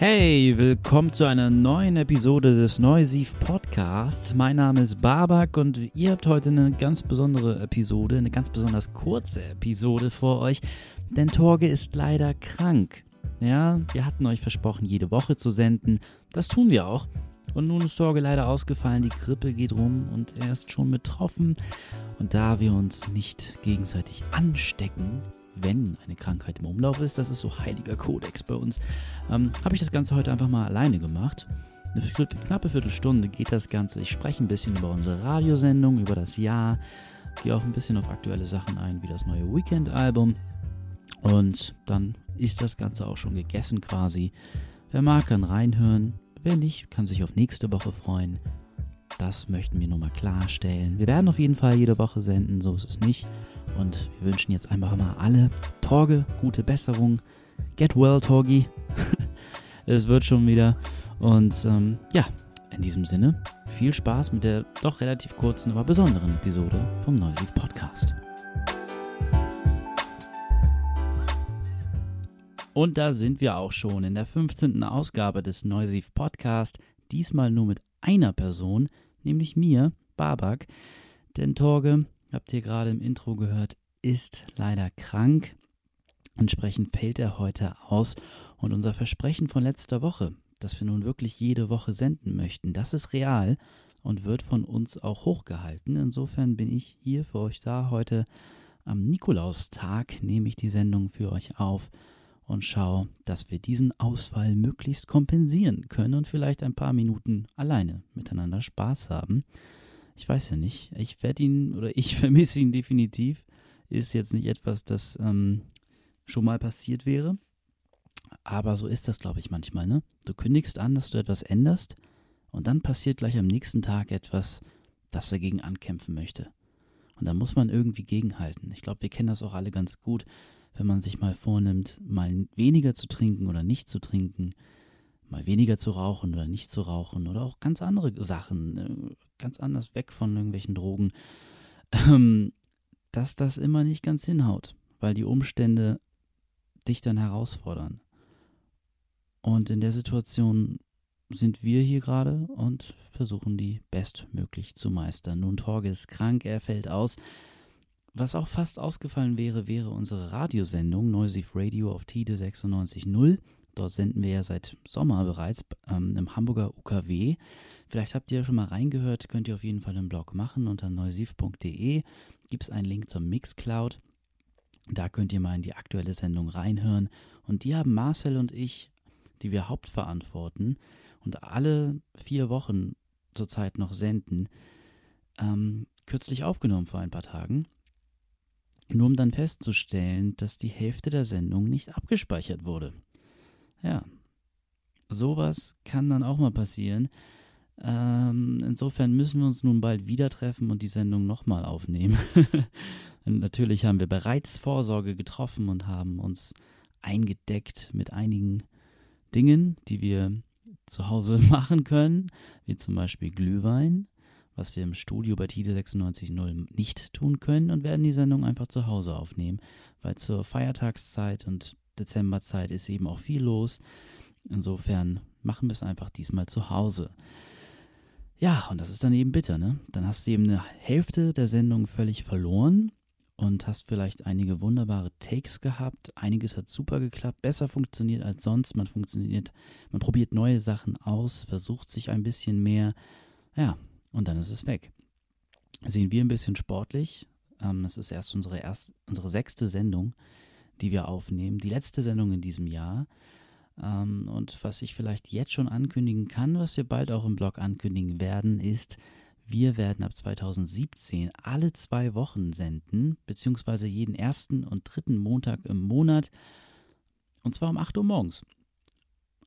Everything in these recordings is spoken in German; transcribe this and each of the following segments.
Hey, willkommen zu einer neuen Episode des Neusiv Podcasts. Mein Name ist Babak und ihr habt heute eine ganz besondere Episode, eine ganz besonders kurze Episode vor euch, denn Torge ist leider krank. Ja, wir hatten euch versprochen, jede Woche zu senden. Das tun wir auch. Und nun ist Torge leider ausgefallen, die Grippe geht rum und er ist schon betroffen. Und da wir uns nicht gegenseitig anstecken, wenn eine Krankheit im Umlauf ist, das ist so heiliger Kodex bei uns, ähm, habe ich das Ganze heute einfach mal alleine gemacht. Eine knappe Viertelstunde geht das Ganze. Ich spreche ein bisschen über unsere Radiosendung, über das Jahr, gehe auch ein bisschen auf aktuelle Sachen ein, wie das neue Weekend-Album. Und dann ist das Ganze auch schon gegessen quasi. Wer mag, kann reinhören. Wer nicht, kann sich auf nächste Woche freuen. Das möchten wir nur mal klarstellen. Wir werden auf jeden Fall jede Woche senden, so ist es nicht. Und wir wünschen jetzt einfach mal alle Torge gute Besserung. Get well, Torgi. es wird schon wieder. Und ähm, ja, in diesem Sinne, viel Spaß mit der doch relativ kurzen, aber besonderen Episode vom Neusiv Podcast. Und da sind wir auch schon in der 15. Ausgabe des Neusiv Podcast. Diesmal nur mit einer Person, nämlich mir, Babak. Denn Torge habt ihr gerade im Intro gehört, ist leider krank. Entsprechend fällt er heute aus. Und unser Versprechen von letzter Woche, dass wir nun wirklich jede Woche senden möchten, das ist real und wird von uns auch hochgehalten. Insofern bin ich hier für euch da. Heute am Nikolaustag nehme ich die Sendung für euch auf und schaue, dass wir diesen Ausfall möglichst kompensieren können und vielleicht ein paar Minuten alleine miteinander Spaß haben ich weiß ja nicht. Ich werde ihn oder ich vermisse ihn definitiv. Ist jetzt nicht etwas, das ähm, schon mal passiert wäre. Aber so ist das, glaube ich, manchmal. Ne? Du kündigst an, dass du etwas änderst und dann passiert gleich am nächsten Tag etwas, das dagegen ankämpfen möchte. Und da muss man irgendwie gegenhalten. Ich glaube, wir kennen das auch alle ganz gut, wenn man sich mal vornimmt, mal weniger zu trinken oder nicht zu trinken, mal weniger zu rauchen oder nicht zu rauchen oder auch ganz andere Sachen, äh, ganz anders weg von irgendwelchen Drogen, ähm, dass das immer nicht ganz hinhaut, weil die Umstände dich dann herausfordern. Und in der Situation sind wir hier gerade und versuchen die bestmöglich zu meistern. Nun, Torge ist krank, er fällt aus. Was auch fast ausgefallen wäre, wäre unsere Radiosendung Noisy Radio auf TIDE 96.0. Dort senden wir ja seit Sommer bereits ähm, im Hamburger UKW. Vielleicht habt ihr ja schon mal reingehört, könnt ihr auf jeden Fall im Blog machen unter neusiv.de. Gibt es einen Link zum Mixcloud. Da könnt ihr mal in die aktuelle Sendung reinhören. Und die haben Marcel und ich, die wir hauptverantworten und alle vier Wochen zurzeit noch senden, ähm, kürzlich aufgenommen vor ein paar Tagen. Nur um dann festzustellen, dass die Hälfte der Sendung nicht abgespeichert wurde. Ja, sowas kann dann auch mal passieren. Ähm, insofern müssen wir uns nun bald wieder treffen und die Sendung nochmal aufnehmen. natürlich haben wir bereits Vorsorge getroffen und haben uns eingedeckt mit einigen Dingen, die wir zu Hause machen können, wie zum Beispiel Glühwein, was wir im Studio bei Tide 96.0 nicht tun können und werden die Sendung einfach zu Hause aufnehmen, weil zur Feiertagszeit und Dezemberzeit ist eben auch viel los. Insofern machen wir es einfach diesmal zu Hause. Ja, und das ist dann eben bitter, ne? Dann hast du eben eine Hälfte der Sendung völlig verloren und hast vielleicht einige wunderbare Takes gehabt. Einiges hat super geklappt, besser funktioniert als sonst. Man funktioniert, man probiert neue Sachen aus, versucht sich ein bisschen mehr. Ja, und dann ist es weg. Sehen wir ein bisschen sportlich. Ähm, es ist erst unsere, erst, unsere sechste Sendung die wir aufnehmen. Die letzte Sendung in diesem Jahr. Ähm, und was ich vielleicht jetzt schon ankündigen kann, was wir bald auch im Blog ankündigen werden, ist, wir werden ab 2017 alle zwei Wochen senden, beziehungsweise jeden ersten und dritten Montag im Monat. Und zwar um 8 Uhr morgens.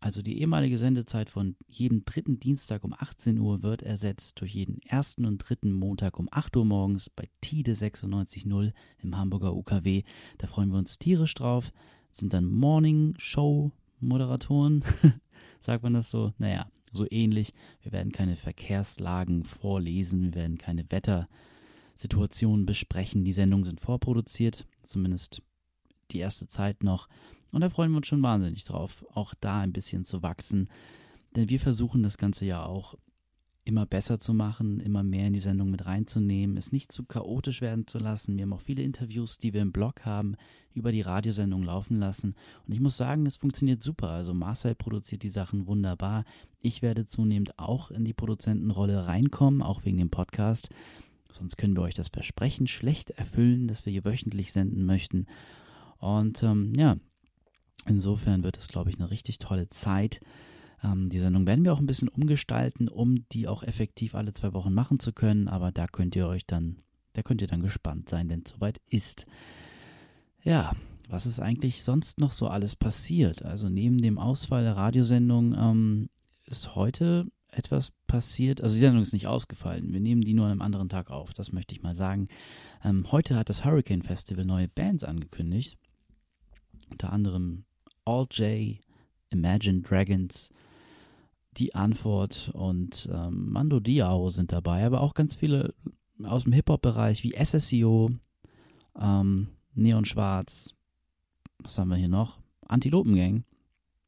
Also die ehemalige Sendezeit von jedem dritten Dienstag um 18 Uhr wird ersetzt durch jeden ersten und dritten Montag um 8 Uhr morgens bei TIDE 96.0 im Hamburger UKW. Da freuen wir uns tierisch drauf. Sind dann Morning Show Moderatoren. Sagt man das so? Naja, so ähnlich. Wir werden keine Verkehrslagen vorlesen, wir werden keine Wettersituationen besprechen. Die Sendungen sind vorproduziert, zumindest die erste Zeit noch. Und da freuen wir uns schon wahnsinnig drauf, auch da ein bisschen zu wachsen. Denn wir versuchen das Ganze ja auch immer besser zu machen, immer mehr in die Sendung mit reinzunehmen, es nicht zu chaotisch werden zu lassen. Wir haben auch viele Interviews, die wir im Blog haben, über die Radiosendung laufen lassen. Und ich muss sagen, es funktioniert super. Also Marcel produziert die Sachen wunderbar. Ich werde zunehmend auch in die Produzentenrolle reinkommen, auch wegen dem Podcast. Sonst können wir euch das Versprechen schlecht erfüllen, dass wir hier wöchentlich senden möchten. Und ähm, ja, insofern wird es, glaube ich, eine richtig tolle Zeit. Ähm, die Sendung werden wir auch ein bisschen umgestalten, um die auch effektiv alle zwei Wochen machen zu können. Aber da könnt ihr euch dann, da könnt ihr dann gespannt sein, wenn es soweit ist. Ja, was ist eigentlich sonst noch so alles passiert? Also neben dem Ausfall der Radiosendung ähm, ist heute etwas passiert. Also die Sendung ist nicht ausgefallen. Wir nehmen die nur an einem anderen Tag auf. Das möchte ich mal sagen. Ähm, heute hat das Hurricane Festival neue Bands angekündigt. Unter anderem All J, Imagine Dragons, die Antwort und ähm, Mando Diao sind dabei, aber auch ganz viele aus dem Hip-Hop-Bereich wie SSEO, ähm, Neon Schwarz, was haben wir hier noch? Antilopengang,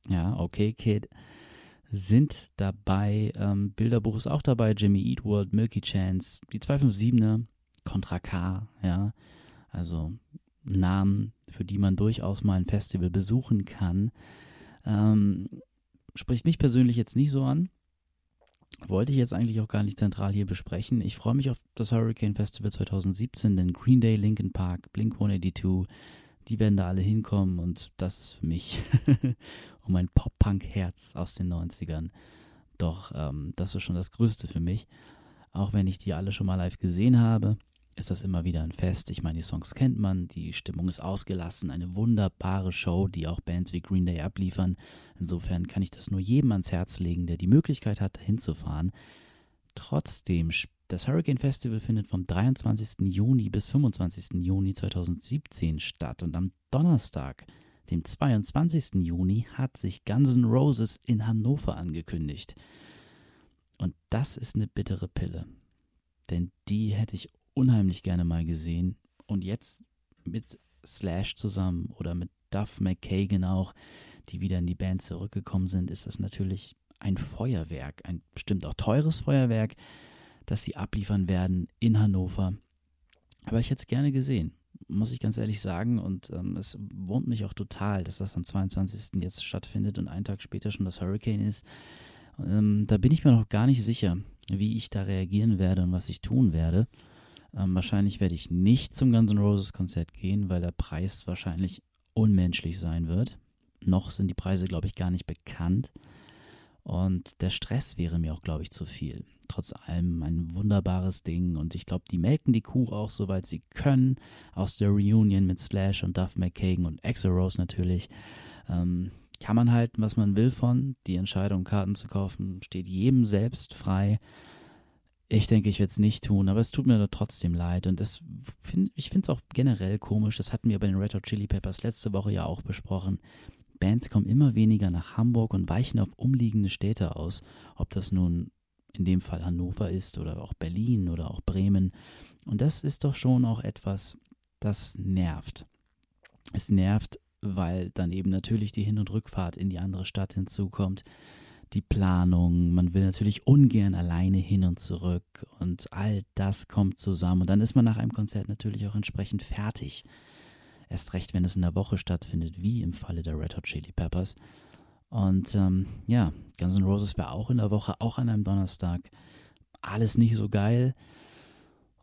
ja, okay, Kid, sind dabei. Ähm, Bilderbuch ist auch dabei, Jimmy Eat World, Milky Chance, die 257er, Contra K, ja, also Namen, für die man durchaus mal ein Festival besuchen kann. Ähm, spricht mich persönlich jetzt nicht so an. Wollte ich jetzt eigentlich auch gar nicht zentral hier besprechen. Ich freue mich auf das Hurricane Festival 2017, denn Green Day, Linkin Park, Blink 182, die werden da alle hinkommen und das ist für mich um mein Pop-Punk-Herz aus den 90ern. Doch ähm, das ist schon das Größte für mich. Auch wenn ich die alle schon mal live gesehen habe ist das immer wieder ein Fest. Ich meine, die Songs kennt man, die Stimmung ist ausgelassen, eine wunderbare Show, die auch Bands wie Green Day abliefern. Insofern kann ich das nur jedem ans Herz legen, der die Möglichkeit hat, dahin zu fahren. Trotzdem, das Hurricane Festival findet vom 23. Juni bis 25. Juni 2017 statt und am Donnerstag, dem 22. Juni, hat sich Guns N' Roses in Hannover angekündigt. Und das ist eine bittere Pille. Denn die hätte ich unheimlich gerne mal gesehen. Und jetzt mit Slash zusammen oder mit Duff McKagan auch, die wieder in die Band zurückgekommen sind, ist das natürlich ein Feuerwerk, ein bestimmt auch teures Feuerwerk, das sie abliefern werden in Hannover. Aber ich hätte es gerne gesehen, muss ich ganz ehrlich sagen. Und ähm, es wurmt mich auch total, dass das am 22. jetzt stattfindet und einen Tag später schon das Hurricane ist. Ähm, da bin ich mir noch gar nicht sicher, wie ich da reagieren werde und was ich tun werde. Ähm, wahrscheinlich werde ich nicht zum Guns N' Roses Konzert gehen, weil der Preis wahrscheinlich unmenschlich sein wird. Noch sind die Preise, glaube ich, gar nicht bekannt. Und der Stress wäre mir auch, glaube ich, zu viel. Trotz allem ein wunderbares Ding. Und ich glaube, die melken die Kuh auch, soweit sie können. Aus der Reunion mit Slash und Duff McKagan und Axel Rose natürlich. Ähm, kann man halten, was man will von. Die Entscheidung, Karten zu kaufen, steht jedem selbst frei. Ich denke, ich werde es nicht tun, aber es tut mir trotzdem leid. Und es find, ich finde es auch generell komisch, das hatten wir bei den Red Hot Chili Peppers letzte Woche ja auch besprochen. Bands kommen immer weniger nach Hamburg und weichen auf umliegende Städte aus. Ob das nun in dem Fall Hannover ist oder auch Berlin oder auch Bremen. Und das ist doch schon auch etwas, das nervt. Es nervt, weil dann eben natürlich die Hin- und Rückfahrt in die andere Stadt hinzukommt die Planung, man will natürlich ungern alleine hin und zurück und all das kommt zusammen und dann ist man nach einem Konzert natürlich auch entsprechend fertig. Erst recht, wenn es in der Woche stattfindet, wie im Falle der Red Hot Chili Peppers. Und ähm, ja, Guns N' Roses wäre auch in der Woche, auch an einem Donnerstag. Alles nicht so geil.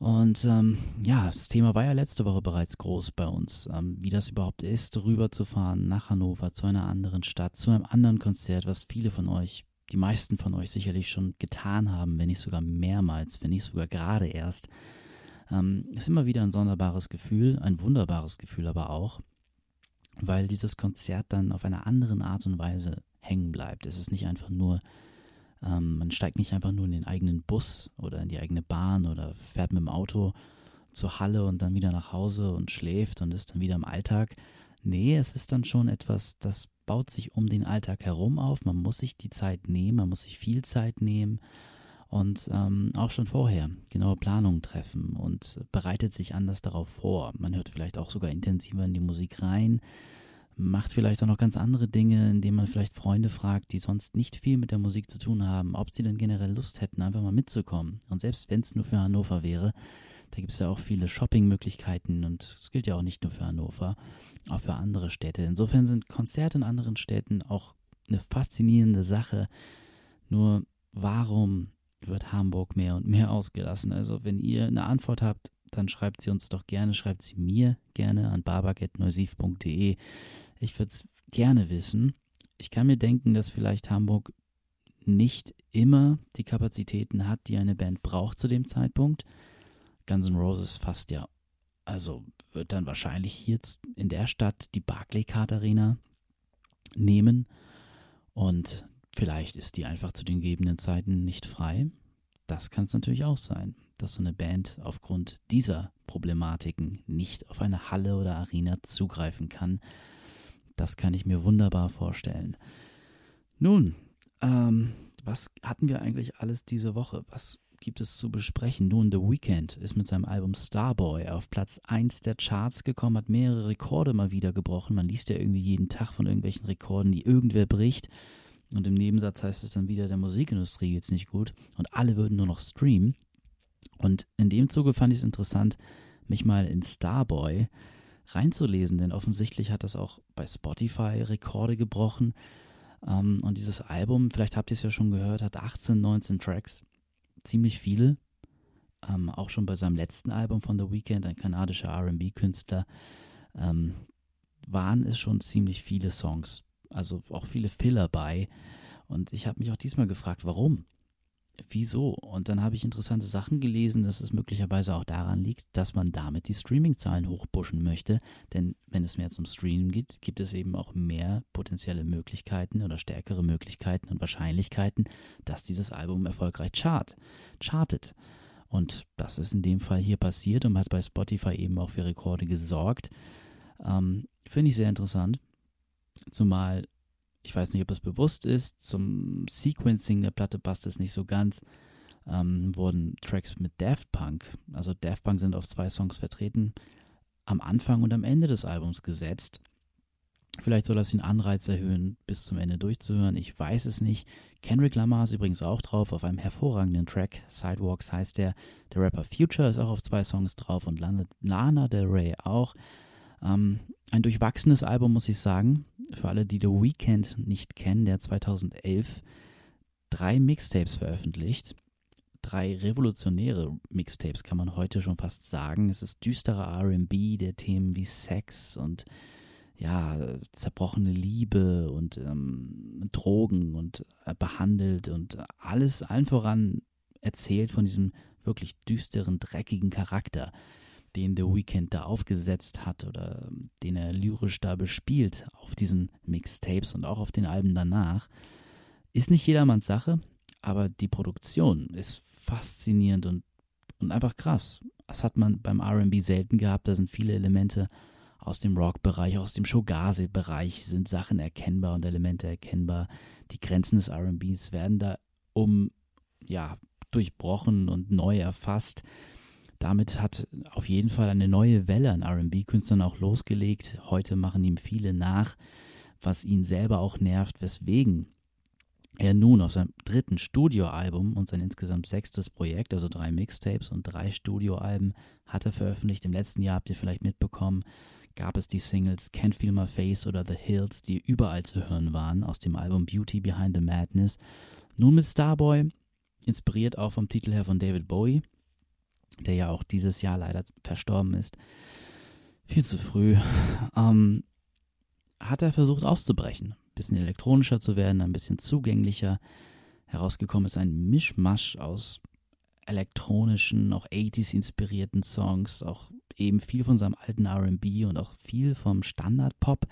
Und ähm, ja, das Thema war ja letzte Woche bereits groß bei uns, ähm, wie das überhaupt ist, rüberzufahren nach Hannover zu einer anderen Stadt, zu einem anderen Konzert, was viele von euch, die meisten von euch sicherlich schon getan haben, wenn nicht sogar mehrmals, wenn nicht sogar gerade erst. Ähm, ist immer wieder ein sonderbares Gefühl, ein wunderbares Gefühl aber auch, weil dieses Konzert dann auf einer anderen Art und Weise hängen bleibt. Es ist nicht einfach nur ähm, man steigt nicht einfach nur in den eigenen Bus oder in die eigene Bahn oder fährt mit dem Auto zur Halle und dann wieder nach Hause und schläft und ist dann wieder im Alltag. Nee, es ist dann schon etwas, das baut sich um den Alltag herum auf. Man muss sich die Zeit nehmen, man muss sich viel Zeit nehmen. und ähm, auch schon vorher genaue Planungen treffen und bereitet sich anders darauf vor. Man hört vielleicht auch sogar intensiver in die Musik rein, macht vielleicht auch noch ganz andere Dinge, indem man vielleicht Freunde fragt, die sonst nicht viel mit der Musik zu tun haben, ob sie denn generell Lust hätten, einfach mal mitzukommen. Und selbst wenn es nur für Hannover wäre, da gibt es ja auch viele Shoppingmöglichkeiten und es gilt ja auch nicht nur für Hannover, auch für andere Städte. Insofern sind Konzerte in anderen Städten auch eine faszinierende Sache. Nur warum wird Hamburg mehr und mehr ausgelassen. Also wenn ihr eine Antwort habt, dann schreibt sie uns doch gerne, schreibt sie mir gerne an babak.neusiv.de. Ich würde es gerne wissen. Ich kann mir denken, dass vielleicht Hamburg nicht immer die Kapazitäten hat, die eine Band braucht zu dem Zeitpunkt. Guns N' Roses fast ja, also wird dann wahrscheinlich hier in der Stadt die Barclaycard Arena nehmen und Vielleicht ist die einfach zu den gegebenen Zeiten nicht frei. Das kann es natürlich auch sein, dass so eine Band aufgrund dieser Problematiken nicht auf eine Halle oder Arena zugreifen kann. Das kann ich mir wunderbar vorstellen. Nun, ähm, was hatten wir eigentlich alles diese Woche? Was gibt es zu besprechen? Nun, The Weeknd ist mit seinem Album Starboy auf Platz 1 der Charts gekommen, hat mehrere Rekorde mal wieder gebrochen. Man liest ja irgendwie jeden Tag von irgendwelchen Rekorden, die irgendwer bricht. Und im Nebensatz heißt es dann wieder, der Musikindustrie geht es nicht gut und alle würden nur noch streamen. Und in dem Zuge fand ich es interessant, mich mal in Starboy reinzulesen, denn offensichtlich hat das auch bei Spotify Rekorde gebrochen. Ähm, und dieses Album, vielleicht habt ihr es ja schon gehört, hat 18, 19 Tracks. Ziemlich viele. Ähm, auch schon bei seinem letzten Album von The Weeknd, ein kanadischer RB-Künstler, ähm, waren es schon ziemlich viele Songs also auch viele Filler bei. Und ich habe mich auch diesmal gefragt, warum? Wieso? Und dann habe ich interessante Sachen gelesen, dass es möglicherweise auch daran liegt, dass man damit die Streaming-Zahlen hochpushen möchte. Denn wenn es mehr zum Streamen geht, gibt es eben auch mehr potenzielle Möglichkeiten oder stärkere Möglichkeiten und Wahrscheinlichkeiten, dass dieses Album erfolgreich chart, chartet. Und das ist in dem Fall hier passiert und hat bei Spotify eben auch für Rekorde gesorgt. Ähm, Finde ich sehr interessant. Zumal, ich weiß nicht, ob es bewusst ist, zum Sequencing der Platte passt es nicht so ganz. Ähm, wurden Tracks mit Daft Punk, also Daft Punk sind auf zwei Songs vertreten, am Anfang und am Ende des Albums gesetzt. Vielleicht soll das den Anreiz erhöhen, bis zum Ende durchzuhören. Ich weiß es nicht. Kendrick Lamar ist übrigens auch drauf auf einem hervorragenden Track. Sidewalks heißt der. Der Rapper Future ist auch auf zwei Songs drauf und Lana Del Rey auch. Ähm, ein durchwachsenes Album, muss ich sagen. Für alle, die The Weeknd nicht kennen, der 2011 drei Mixtapes veröffentlicht. Drei revolutionäre Mixtapes kann man heute schon fast sagen. Es ist düsterer RB, der Themen wie Sex und ja, zerbrochene Liebe und ähm, Drogen und äh, behandelt und alles allen voran erzählt von diesem wirklich düsteren, dreckigen Charakter den The Weeknd da aufgesetzt hat oder den er lyrisch da bespielt auf diesen Mixtapes und auch auf den Alben danach, ist nicht jedermanns Sache, aber die Produktion ist faszinierend und, und einfach krass. Das hat man beim RB selten gehabt, da sind viele Elemente aus dem Rock-Bereich, aus dem Shogaze-Bereich sind Sachen erkennbar und Elemente erkennbar. Die Grenzen des RBs werden da um, ja, durchbrochen und neu erfasst damit hat auf jeden Fall eine neue Welle an RB-Künstlern auch losgelegt. Heute machen ihm viele nach, was ihn selber auch nervt, weswegen er nun auf seinem dritten Studioalbum und sein insgesamt sechstes Projekt, also drei Mixtapes und drei Studioalben, hat er veröffentlicht. Im letzten Jahr habt ihr vielleicht mitbekommen, gab es die Singles Can't Feel My Face oder The Hills, die überall zu hören waren, aus dem Album Beauty Behind the Madness. Nun mit Starboy, inspiriert auch vom Titel her von David Bowie, der ja auch dieses Jahr leider verstorben ist, viel zu früh, ähm, hat er versucht auszubrechen, ein bisschen elektronischer zu werden, ein bisschen zugänglicher. Herausgekommen ist ein Mischmasch aus elektronischen, auch 80s inspirierten Songs, auch eben viel von seinem alten RB und auch viel vom Standard-Pop,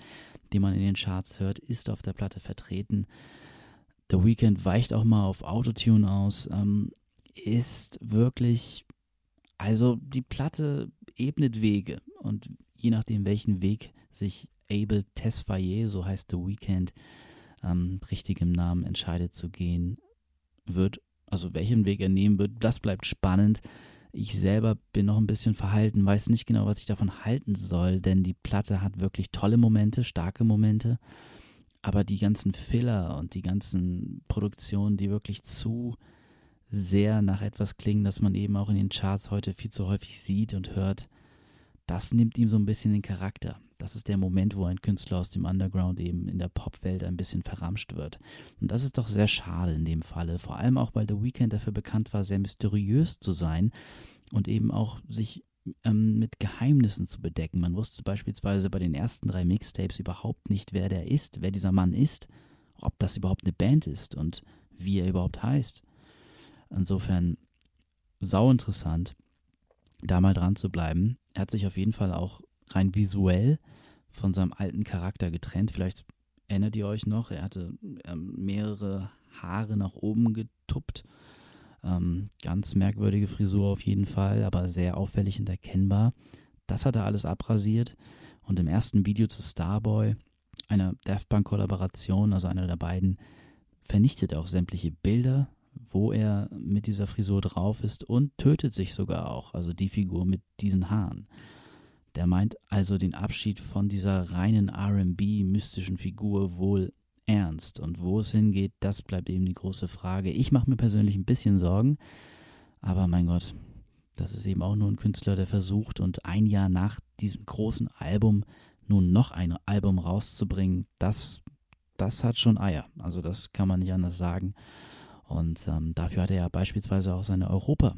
den man in den Charts hört, ist auf der Platte vertreten. The Weeknd weicht auch mal auf Autotune aus, ähm, ist wirklich also die Platte ebnet Wege und je nachdem, welchen Weg sich Abel Tesfaye, so heißt The Weekend, ähm, richtig im Namen entscheidet zu gehen, wird Also welchen Weg er nehmen wird, das bleibt spannend. Ich selber bin noch ein bisschen verhalten, weiß nicht genau, was ich davon halten soll, denn die Platte hat wirklich tolle Momente, starke Momente. Aber die ganzen Filler und die ganzen Produktionen, die wirklich zu sehr nach etwas klingen, das man eben auch in den Charts heute viel zu häufig sieht und hört, das nimmt ihm so ein bisschen den Charakter. Das ist der Moment, wo ein Künstler aus dem Underground eben in der Popwelt ein bisschen verramscht wird. Und das ist doch sehr schade in dem Falle. Vor allem auch, weil The Weeknd dafür bekannt war, sehr mysteriös zu sein und eben auch sich ähm, mit Geheimnissen zu bedecken. Man wusste beispielsweise bei den ersten drei Mixtapes überhaupt nicht, wer der ist, wer dieser Mann ist, ob das überhaupt eine Band ist und wie er überhaupt heißt. Insofern sau interessant, da mal dran zu bleiben. Er hat sich auf jeden Fall auch rein visuell von seinem alten Charakter getrennt. Vielleicht erinnert ihr euch noch, er hatte ähm, mehrere Haare nach oben getuppt. Ähm, ganz merkwürdige Frisur auf jeden Fall, aber sehr auffällig und erkennbar. Das hat er alles abrasiert. Und im ersten Video zu Starboy, einer Daft Punk-Kollaboration, also einer der beiden, vernichtet er auch sämtliche Bilder, wo er mit dieser Frisur drauf ist und tötet sich sogar auch, also die Figur mit diesen Haaren. Der meint also den Abschied von dieser reinen RB-mystischen Figur wohl ernst. Und wo es hingeht, das bleibt eben die große Frage. Ich mache mir persönlich ein bisschen Sorgen, aber mein Gott, das ist eben auch nur ein Künstler, der versucht und ein Jahr nach diesem großen Album nun noch ein Album rauszubringen, das, das hat schon Eier. Also das kann man nicht anders sagen. Und ähm, dafür hat er ja beispielsweise auch seine Europa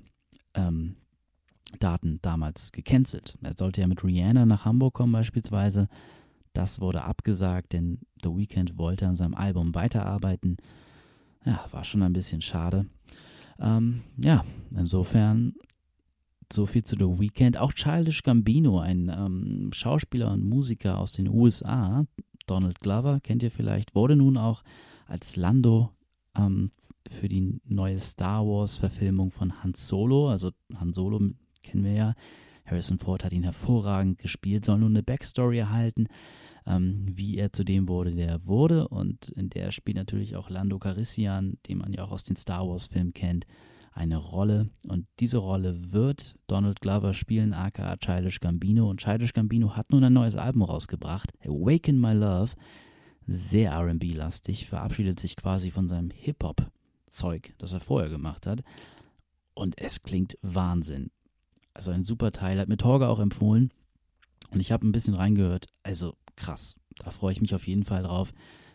ähm, Daten damals gecancelt. Er sollte ja mit Rihanna nach Hamburg kommen beispielsweise. Das wurde abgesagt, denn The Weeknd wollte an seinem Album weiterarbeiten. Ja, war schon ein bisschen schade. Ähm, ja, insofern so viel zu The Weeknd. Auch Childish Gambino, ein ähm, Schauspieler und Musiker aus den USA, Donald Glover, kennt ihr vielleicht, wurde nun auch als Lando ähm, für die neue Star Wars-Verfilmung von Han Solo, also Han Solo kennen wir ja. Harrison Ford hat ihn hervorragend gespielt, soll nun eine Backstory erhalten, ähm, wie er zu dem wurde, der er wurde. Und in der spielt natürlich auch Lando Carissian, den man ja auch aus den Star Wars-Filmen kennt, eine Rolle. Und diese Rolle wird Donald Glover spielen, aka Childish Gambino. Und Childish Gambino hat nun ein neues Album rausgebracht, Awaken My Love. Sehr RB-lastig, verabschiedet sich quasi von seinem Hip-Hop-Zeug, das er vorher gemacht hat. Und es klingt Wahnsinn. Also ein super Teil, hat mir Torge auch empfohlen. Und ich habe ein bisschen reingehört. Also krass. Da freue ich mich auf jeden Fall drauf,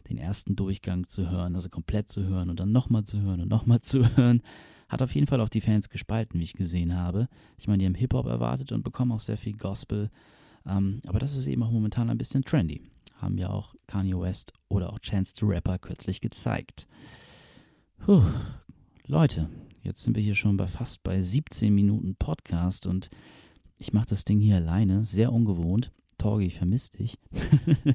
den ersten Durchgang zu hören, also komplett zu hören und dann nochmal zu hören und nochmal zu hören. Hat auf jeden Fall auch die Fans gespalten, wie ich gesehen habe. Ich meine, die haben Hip-Hop erwartet und bekommen auch sehr viel Gospel. Ähm, aber das ist eben auch momentan ein bisschen trendy. Haben ja auch Kanye West oder auch Chance the Rapper kürzlich gezeigt. Puh, Leute, Jetzt sind wir hier schon bei fast bei 17 Minuten Podcast und ich mache das Ding hier alleine, sehr ungewohnt. Torgi, ich vermisse dich.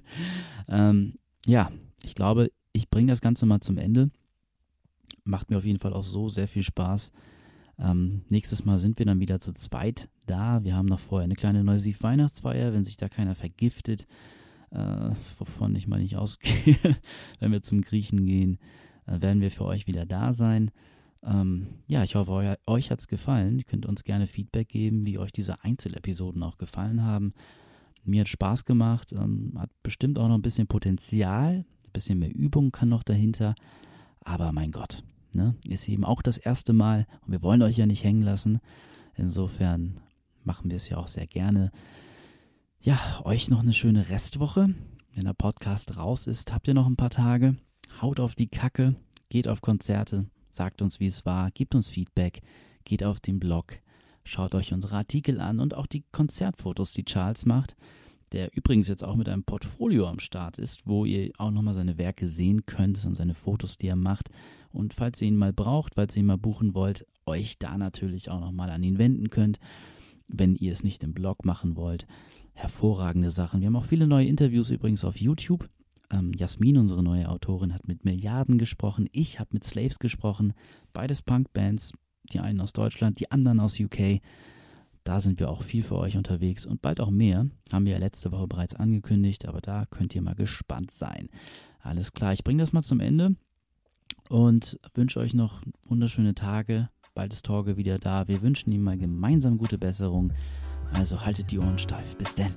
ähm, ja, ich glaube, ich bringe das Ganze mal zum Ende. Macht mir auf jeden Fall auch so sehr viel Spaß. Ähm, nächstes Mal sind wir dann wieder zu zweit da. Wir haben noch vorher eine kleine Neusiv Weihnachtsfeier, wenn sich da keiner vergiftet, äh, wovon ich mal nicht ausgehe. wenn wir zum Griechen gehen, werden wir für euch wieder da sein. Ähm, ja, ich hoffe, euch, euch hat es gefallen. Ihr könnt uns gerne Feedback geben, wie euch diese Einzelepisoden auch gefallen haben. Mir hat Spaß gemacht, ähm, hat bestimmt auch noch ein bisschen Potenzial, ein bisschen mehr Übung kann noch dahinter. Aber mein Gott, ne, ist eben auch das erste Mal und wir wollen euch ja nicht hängen lassen. Insofern machen wir es ja auch sehr gerne. Ja, euch noch eine schöne Restwoche. Wenn der Podcast raus ist, habt ihr noch ein paar Tage. Haut auf die Kacke, geht auf Konzerte, sagt uns, wie es war, gebt uns Feedback, geht auf den Blog, schaut euch unsere Artikel an und auch die Konzertfotos, die Charles macht, der übrigens jetzt auch mit einem Portfolio am Start ist, wo ihr auch nochmal seine Werke sehen könnt und seine Fotos, die er macht. Und falls ihr ihn mal braucht, falls ihr ihn mal buchen wollt, euch da natürlich auch nochmal an ihn wenden könnt, wenn ihr es nicht im Blog machen wollt. Hervorragende Sachen. Wir haben auch viele neue Interviews übrigens auf YouTube. Ähm, Jasmin, unsere neue Autorin, hat mit Milliarden gesprochen. Ich habe mit Slaves gesprochen. Beides Punkbands. Die einen aus Deutschland, die anderen aus UK. Da sind wir auch viel für euch unterwegs und bald auch mehr. Haben wir ja letzte Woche bereits angekündigt, aber da könnt ihr mal gespannt sein. Alles klar, ich bringe das mal zum Ende. und wünsche euch noch wunderschöne Tage. Bald ist Torge wieder da. Wir wünschen ihm mal gemeinsam gute Besserung. Also haltet die Ohren steif. Bis denn.